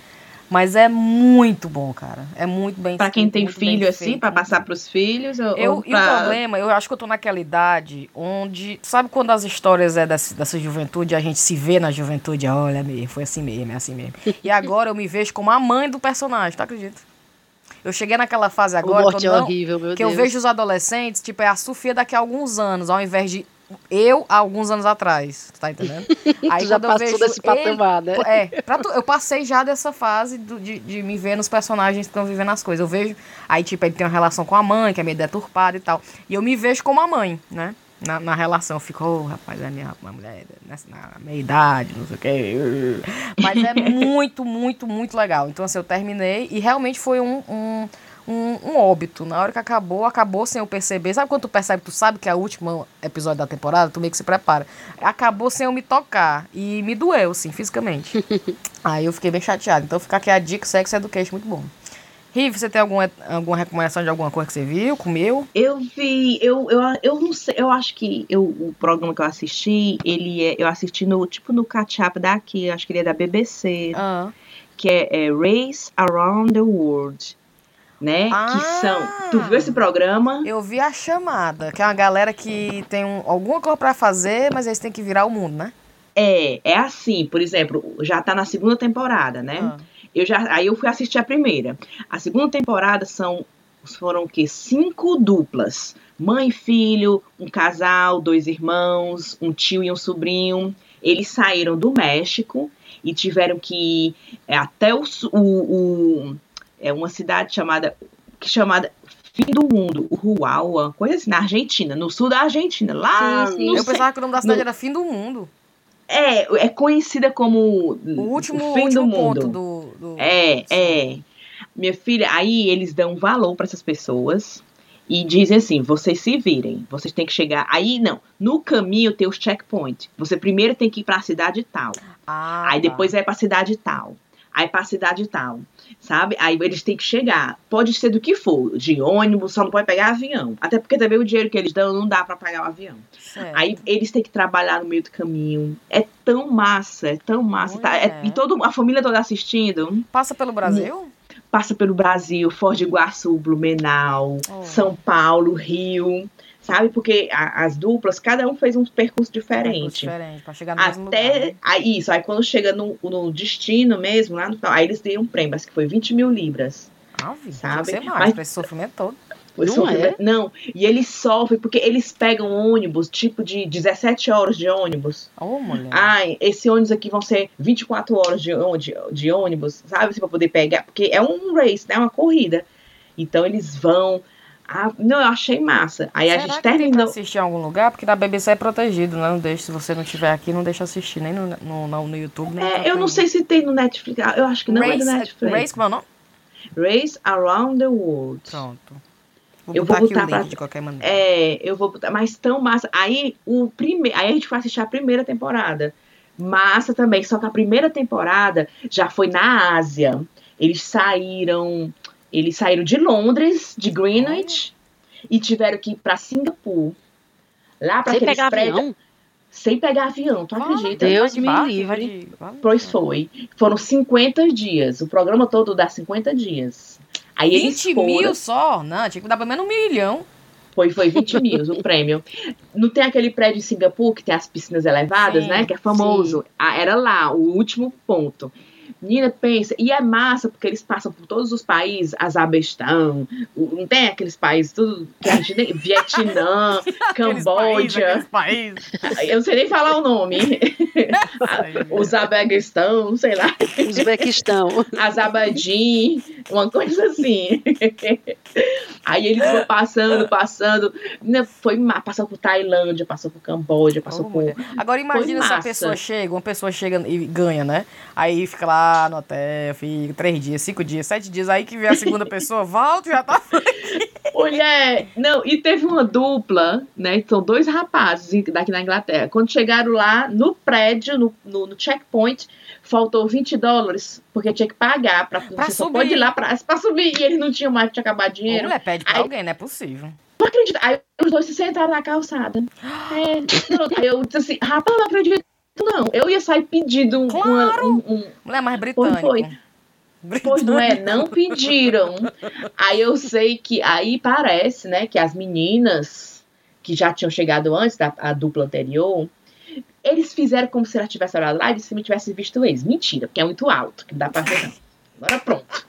Mas é muito bom, cara. É muito bem Pra quem tem filho assim, pra passar pros filhos? Ou, Eu, ou E o pra... problema, eu acho que eu tô naquela idade onde. Sabe quando as histórias é dessa, dessa juventude, a gente se vê na juventude, olha, foi assim mesmo, é assim mesmo. E agora eu me vejo como a mãe do personagem, tu acredita? Eu cheguei naquela fase O agora morte que é eu, não, horrível, meu que Deus. eu vejo os adolescentes, tipo, é a Sofia daqui a alguns anos, ao invés de eu há alguns anos atrás, tu tá entendendo? tu já passou desse patamar, né? É, pra tu- eu passei já dessa fase do- de, de me ver nos personagens que estão vivendo as coisas. Eu vejo, aí tipo, ele tem uma relação com a mãe, que é meio deturpada e tal. E eu me vejo como a mãe, né? Na, na relação, eu fico, ô, rapaz, é minha uma mulher nessa, na meia idade, não sei o quê. Mas é muito, muito, muito legal. Então, assim, eu terminei e realmente foi um, um, um, um óbito. Na hora que acabou, acabou sem eu perceber. Sabe quando tu percebe, tu sabe que é o último episódio da temporada, tu meio que se prepara. Acabou sem eu me tocar. E me doeu, assim, fisicamente. Aí eu fiquei bem chateado. Então fica aqui a dica, Sex Education, muito bom. Rive, você tem alguma, alguma recomendação de alguma coisa que você viu, comeu? Eu vi, eu, eu, eu não sei, eu acho que eu, o programa que eu assisti, ele é, eu assisti no, tipo no catch-up daqui, acho que ele é da BBC, Ah. que é, é Race Around the World, né? Ah! Que são, tu viu esse programa? Eu vi a chamada, que é uma galera que tem um- alguma coisa pra fazer, mas eles têm que virar o mundo, né? É, é assim, por exemplo, já tá na segunda temporada, né? Ah. Eu já, aí eu fui assistir a primeira. A segunda temporada são foram o quê? Cinco duplas. Mãe e filho, um casal, dois irmãos, um tio e um sobrinho. Eles saíram do México e tiveram que ir é, até o, o, o- é uma cidade chamada que chamada Fim do Mundo, Uruaua, coisa assim, na Argentina, no sul da Argentina, lá Sim, sim. no Eu pensava que o nome da cidade no- era Fim do Mundo. É, é conhecida como O último, fim último do mundo. do. do- É, é. Minha filha, aí eles dão valor para essas pessoas e dizem assim: vocês se virem, vocês têm que chegar. Aí não, no caminho tem os checkpoints. Você primeiro tem que ir para a cidade tal, Ah, aí tá. depois vai para a cidade tal, aí para a cidade tal, sabe? Aí eles têm que chegar. Pode ser do que for, de ônibus, só não pode pegar avião. Até porque também o dinheiro que eles dão não dá para pagar o avião. Certo. Aí eles têm que trabalhar no meio do caminho. É tão massa, é tão massa. Tá? É- e todo, a família toda assistindo Passa pelo Brasil? Passa pelo Brasil, Foz do Iguaçu, Blumenau, Oh. São Paulo, Rio, sabe? Porque a- as duplas, cada um fez um percurso diferente. Diferente, pra chegar no mesmo lugar. Até né? aí, isso, aí quando chega no, no destino mesmo, lá no final, aí eles dão um prêmio, acho que foi 20 mil libras. Ah, sabe? Tem que ser mais, Mas- pra esse sofrimento todo. Não sofrimento- Não, e eles sofrem porque eles pegam ônibus, tipo de 17 horas de ônibus. Ô, mulher. Ai, esse ônibus aqui vão ser 24 horas de, de, de ônibus, sabe? Assim, pra poder pegar. Porque é um race, né? Uma corrida. Então eles vão. Ah, não, eu achei massa. Aí a Será gente que tem terminou. assistir em algum lugar? Porque na BBC é protegido, né? Não deixa, se você não estiver aqui, não deixa assistir nem no, no, no, no YouTube. É, eu não sei se tem no Netflix. Ah, Eu acho que não é Race, Netflix. Race, como é o nome? Race Around the World. Pronto. Vou Eu botar vou aqui botar o link pra- de qualquer maneira. É, eu vou botar. Mas tão massa. Aí, o prime... Aí a gente foi assistir a primeira temporada. Massa também. Só que a primeira temporada já foi na Ásia. Eles saíram. Eles saíram de Londres, de Greenwich, e tiveram que ir pra Singapura. Lá pra Sem aqueles pegar prédios. avião? Sem pegar avião, tu acredita? Deus me livre. Pois foi. Foram 50 dias. O programa todo dá 50 dias. Aí eles 20 foram. mil só? Não, tinha que dar pelo menos um milhão. Foi, foi 20 mil o prêmio. Não tem aquele prédio em Singapura que tem as piscinas elevadas, Sim, né? Que é famoso. Ah, era lá, o último ponto. Menina, pensa, e é massa porque eles passam por todos os países, Azabestão, não tem aqueles países, tudo que a gente nem, Vietnã, países, Camboja, aqueles países. eu não sei nem falar o nome, Uzabeguestão, sei lá, Uzbequistão. Azabadin, Uma coisa assim. Aí eles vão passando, passando. né, Foi passou por Tailândia, passou por Camboja, passou Ô, por. mulher. Agora imagina se a pessoa chega, uma pessoa chega e ganha, né? Aí fica lá no hotel, fica três dias, cinco dias, sete dias, aí que vem a segunda pessoa, volta e já tá. Mulher, não, e teve uma dupla, né? São dois rapazes daqui na Inglaterra. Quando chegaram lá no prédio, no, no, no checkpoint, faltou 20 dólares, porque tinha que pagar pra, Pra você só subir. pode ir lá pra, pra subir. E eles não tinham mais, tinha acabado dinheiro. mulher, pede pra Aí- alguém, não é possível. Não acredito. Aí os dois se sentaram na calçada. É, não, aí eu disse assim, rapaz, não acredito, não. Eu ia sair pedindo um. uma- Claro. um- um- Mulher mais britânico. foi. Pois não é, não pediram. Aí eu sei que aí parece, né, que as meninas que já tinham chegado antes da dupla anterior, eles fizeram como se ela tivesse olhado lá e de cima tivesse visto eles. Mentira, porque é muito alto, que não dá pra ver não. Agora pronto.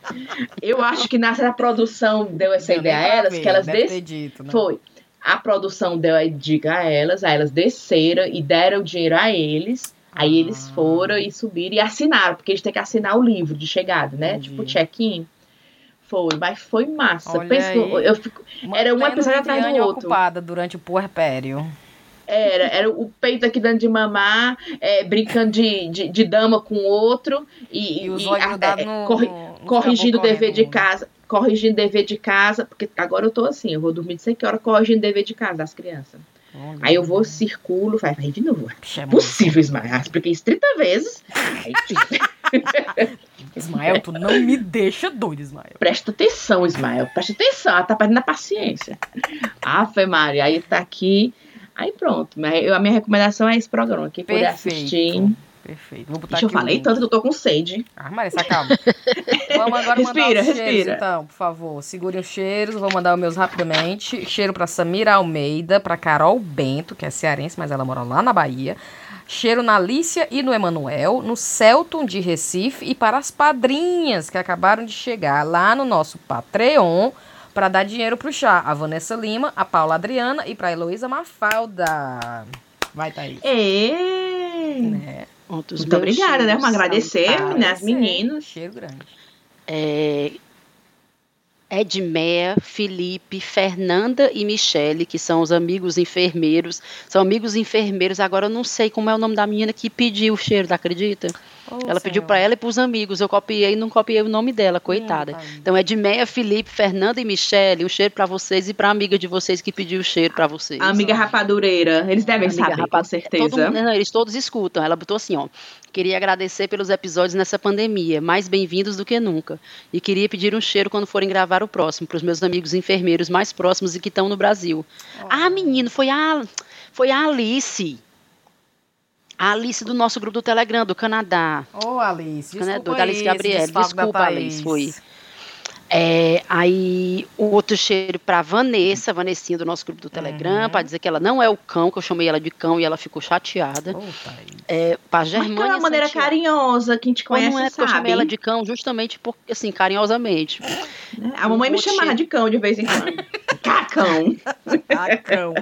Eu acho que na produção deu essa ideia a elas, ver, que elas deve des... ter dito, né? Foi. A produção deu a dica a elas, aí elas desceram e deram o dinheiro a eles. Aí eles Ah. foram e subiram e assinaram, porque eles têm que assinar o livro de chegada, né? Entendi. Tipo check-in. Foi, mas foi massa. Que eu, fico- Era um Mantendo episódio atrás do outro. ocupada durante o puerpério. Era, era o peito aqui dando de mamar, é, brincando de, de, de dama com o outro e, E os e, olhos é, no, corri- no- corrigindo o dever de casa. Corrigindo o dever de casa, porque agora eu tô assim, eu vou dormir de sei que hora corrigindo o dever de casa das crianças. Olha. Aí eu vou, circulo, vai, vai de novo. É Possível, Ismael. Expliquei isso 30 vezes. Aí, Ismael, tu não me deixa doido, Ismael. presta atenção, Ismael. Presta atenção. Ela tá perdendo a paciência. Ave Maria. Aí tá aqui. Aí pronto. Eu- a minha recomendação é esse programa. Quem puder assistir. Perfeito. Vou botar Deixa eu aqui o falei link. tanto que eu tô com sede. Ah, Marissa, calma. Vamos agora mandar Respira, os cheiros, respira. então, por favor. Segurem os cheiros, vou mandar os meus rapidamente. Cheiro pra Samira Almeida, pra Carol Bento, que é cearense, mas ela mora lá na Bahia. Cheiro na Alicia e no Emanuel, no Celton de Recife e para as padrinhas que acabaram de chegar lá no nosso Patreon para dar dinheiro pro chá. A Vanessa Lima, a Paula Adriana e pra Heloísa Mafalda. Vai, Thaís. É. Né? Outros Muito obrigada, né? Vamos agradecer, para- né? As meninas. Cheiro grande. É, Edmeia, Felipe, Fernanda e Michele, que são os amigos enfermeiros. São amigos enfermeiros. Agora eu não sei como é o nome da menina que pediu o cheiro, tá acredita? Ô, ela pediu para ela e para os amigos. Eu copiei e não copiei o nome dela, coitada. Então Edmeia, Felipe, Fernanda e Michele, um cheiro para vocês e para amiga de vocês que pediu o cheiro para vocês. A amiga rapadureira. Eles devem Amiga saber, com rapaz, certeza. Todo mundo- não, eles todos escutam. Ela botou assim, ó. Queria agradecer pelos episódios nessa pandemia, mais bem-vindos do que nunca. E queria pedir um cheiro quando forem gravar o próximo, para os meus amigos enfermeiros mais próximos e que estão no Brasil. Ah, menino, foi a, foi a Alice. A Alice do nosso grupo do Telegram, do Canadá. Ô, Alice, Né, desculpa do Alice Gabriele, da desculpa. Alice, foi. É, aí, o outro cheiro para Vanessa, Vanessinha do nosso grupo do Telegram, Uhum. para dizer que ela não é o cão, que eu chamei ela de cão e ela ficou chateada. Thaís. É, para Mas que é Germânia uma maneira Santiago. carinhosa, quem te Mas conhece não é porque eu chamei sabe. ela de cão justamente por, assim, carinhosamente. né? A mamãe me chamava de cão de vez em quando. Cacão. Ah, cão.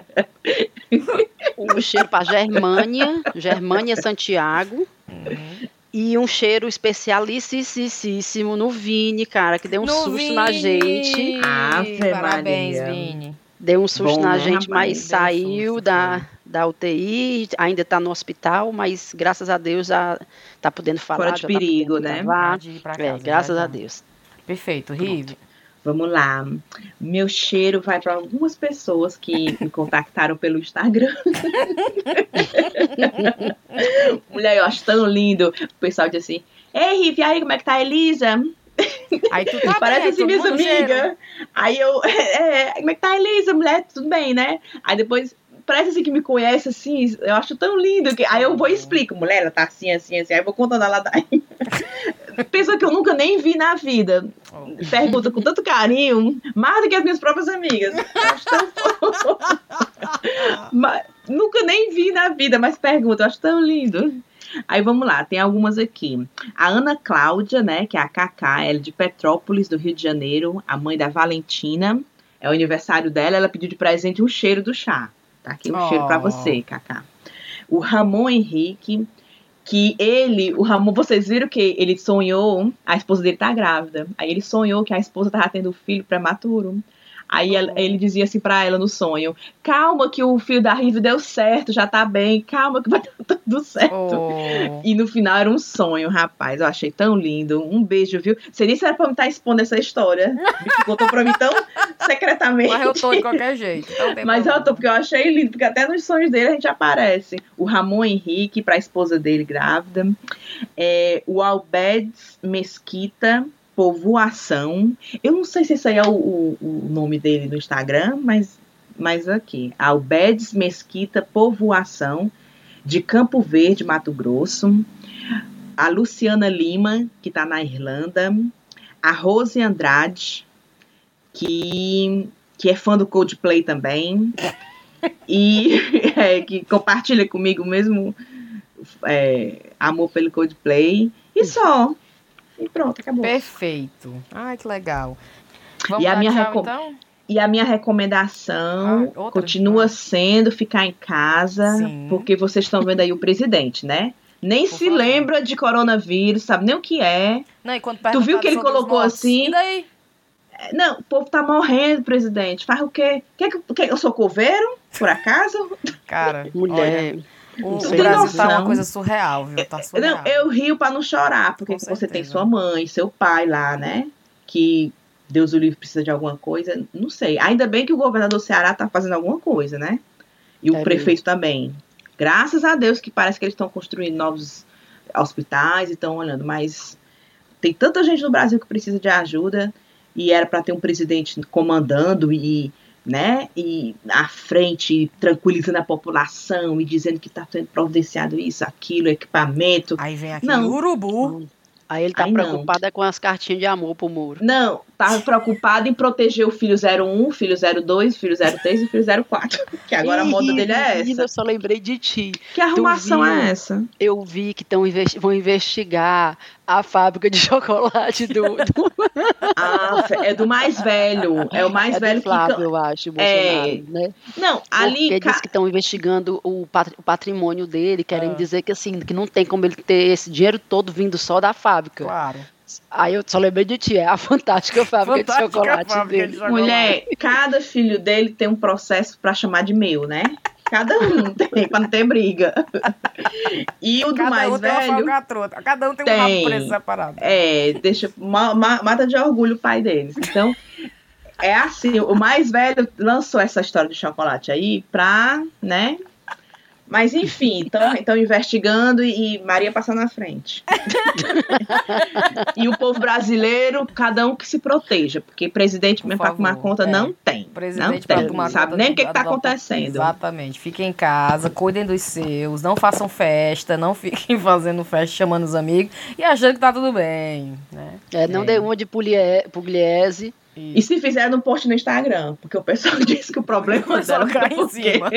Um cheiro para Germânia, Germânia Santiago. Uhum. E um cheiro especialicíssimo no Vini, cara, que deu um No susto na Vini! gente. Ave Parabéns, Maria. Vini. Deu um susto Bom, na né, gente, rapaz? mas saiu susto, da, da UTI, ainda está no hospital, mas graças a Deus já está podendo falar. Fora de já tá perigo, podendo né? gravar. Pode ir pra É, graças a tá. Deus. Perfeito, Rive. Vamos lá. Meu cheiro vai para algumas pessoas que me contactaram pelo Instagram. Mulher, eu acho tão lindo. O pessoal diz assim: Ei, Rive, aí, como é que tá a Elisa? Aí tu tá Parece assim, minhas amigas. Aí eu, é, como é que tá a Elisa, mulher? Tudo bem, né? Aí depois, parece assim que me conhece, assim, eu acho tão lindo. Que... Aí eu vou e explico, mulher, ela tá assim, assim, assim. Aí eu vou contando ela daí. Pessoa que eu nunca nem vi na vida. Pergunta com tanto carinho, mais do que as minhas próprias amigas. Acho tão fofo. Mas, nunca nem vi na vida, mas pergunta, acho tão lindo. Aí vamos lá, tem algumas aqui. A Ana Cláudia, né, que é a Cacá, ela é de Petrópolis, do Rio de Janeiro, a mãe da Valentina. É o aniversário dela, ela pediu de presente um cheiro do chá. Tá aqui um Oh. cheiro pra você, Cacá. O Ramon Henrique, que ele, o Ramon, vocês viram que ele sonhou, a esposa dele tá grávida. Aí ele sonhou que a esposa tava tendo filho prematuro. Aí ela- ele dizia assim pra ela no sonho: Calma, que o filho da Rive deu certo, já tá bem, calma, que vai dar tudo certo. Oh. E no final era um sonho, rapaz. Eu achei tão lindo. Um beijo, viu? Sei nem se era pra me estar expondo essa história. Contou pra mim tão secretamente. Mas eu tô de qualquer jeito. então Mas eu tô, porque eu achei lindo, porque até nos sonhos dele a gente aparece. O Ramon Henrique, pra esposa dele grávida. É, o Albedes Mesquita, Povoação. Eu não sei se esse aí é o, o- o nome dele no Instagram, mas, mas aqui. Albedes Mesquita, Povoação, de Campo Verde, Mato Grosso. A Luciana Lima, que tá na Irlanda. A Rose Andrade, que que é fã do Coldplay também. e é, que compartilha comigo o mesmo é, amor pelo Coldplay. E só. E pronto, acabou. Perfeito. Ai, que legal. Vamos E a minha tchau, então? E a minha recomendação Ah, continua sendo ficar em casa, Sim. porque vocês estão vendo aí o presidente, né? Nem Por se favor. lembra de coronavírus, sabe nem o que é. Não, e quando Tu viu que ele colocou mortos, assim? E daí? É, Não, o povo tá morrendo, presidente. Faz o quê? Quer que, quer, eu sou coveiro, por acaso? Cara, Mulher. olha, o, Brasil tá uma coisa surreal, viu? Tá surreal. Não, eu rio pra não chorar, porque Com você tem sua mãe, seu pai lá, né? Que Deus o livre precisa de alguma coisa. Não sei. Ainda bem que o governador do Ceará tá fazendo alguma coisa, né? E o É prefeito também. Graças a Deus que parece que eles estão construindo novos hospitais e estão olhando, mas tem tanta gente no Brasil que precisa de ajuda e era para ter um presidente comandando e né, e à frente, tranquilizando a população e dizendo que está sendo providenciado isso, aquilo, equipamento. Aí vem aqui Não. urubu. Aí ele tá não. preocupado é com as cartinhas de amor pro muro. Não, tava preocupado em proteger o filho 01, o filho 02, o filho 03 e o filho 04. Que agora a moda Ih, dele é essa. Eu só lembrei de ti. Que arrumação viu? é essa? Eu vi que tão investi- vão investigar a fábrica de chocolate do, do Ah, é do mais velho. É o mais é do velho Flávio, que. eu acho, É, Bolsonaro, né? Não, ali. Porque ca- diz que estão investigando o, pat- o patrimônio dele, querendo Ah. dizer que assim, que não tem como ele ter esse dinheiro todo vindo só da fábrica. Claro. Aí eu só lembrei de ti, é a fantástica fábrica Fantástica de chocolate fábrica dele. de chocolate. Mulher, cada filho dele tem um processo pra chamar de meu, né? Cada um tem, pra não ter briga. E o do Cada mais um tem velho. falcatrua. Cada um tem um Tem. rabo preso separado. É, deixa. ma- ma- mata de orgulho o pai deles. Então, é assim, o mais velho lançou essa história de chocolate aí pra, né? Mas enfim, estão investigando e Maria passa na frente. e o povo brasileiro, cada um que se proteja, porque presidente Por mesmo para tomar conta é. não tem. Presidente não tem. tomar sabe nem o que, tá da- acontecendo. Exatamente. Fiquem em casa, cuidem dos seus, não façam festa, não fiquem fazendo festa chamando os amigos e achando que tá tudo bem, né? É, não É. dê uma de pulie- pugliese. E se fizer, não poste no Instagram, porque o pessoal disse que o problema Só dela cai foi em cima.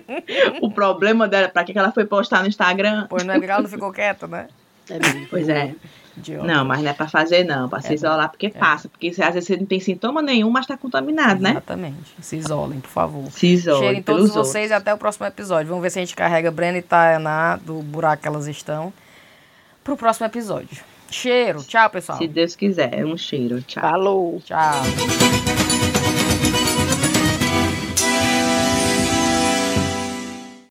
o problema dela, pra que ela foi postar no Instagram? Pois não é ela não ficou quieta, né? É. Pois é. Idiota. Não, mas não é pra fazer, não. Pra se isolar, porque passa. Porque às vezes você não tem sintoma nenhum, mas tá contaminado, né? Exatamente. Se isolem, por favor. Se isole Cheirem pelos todos vocês e até o próximo episódio. Vamos ver se a gente carrega Brenda e Tayaná do buraco que elas estão pro próximo episódio. Cheiro. Tchau, pessoal. Se Deus quiser. Um cheiro. Tchau. Falou. Tchau.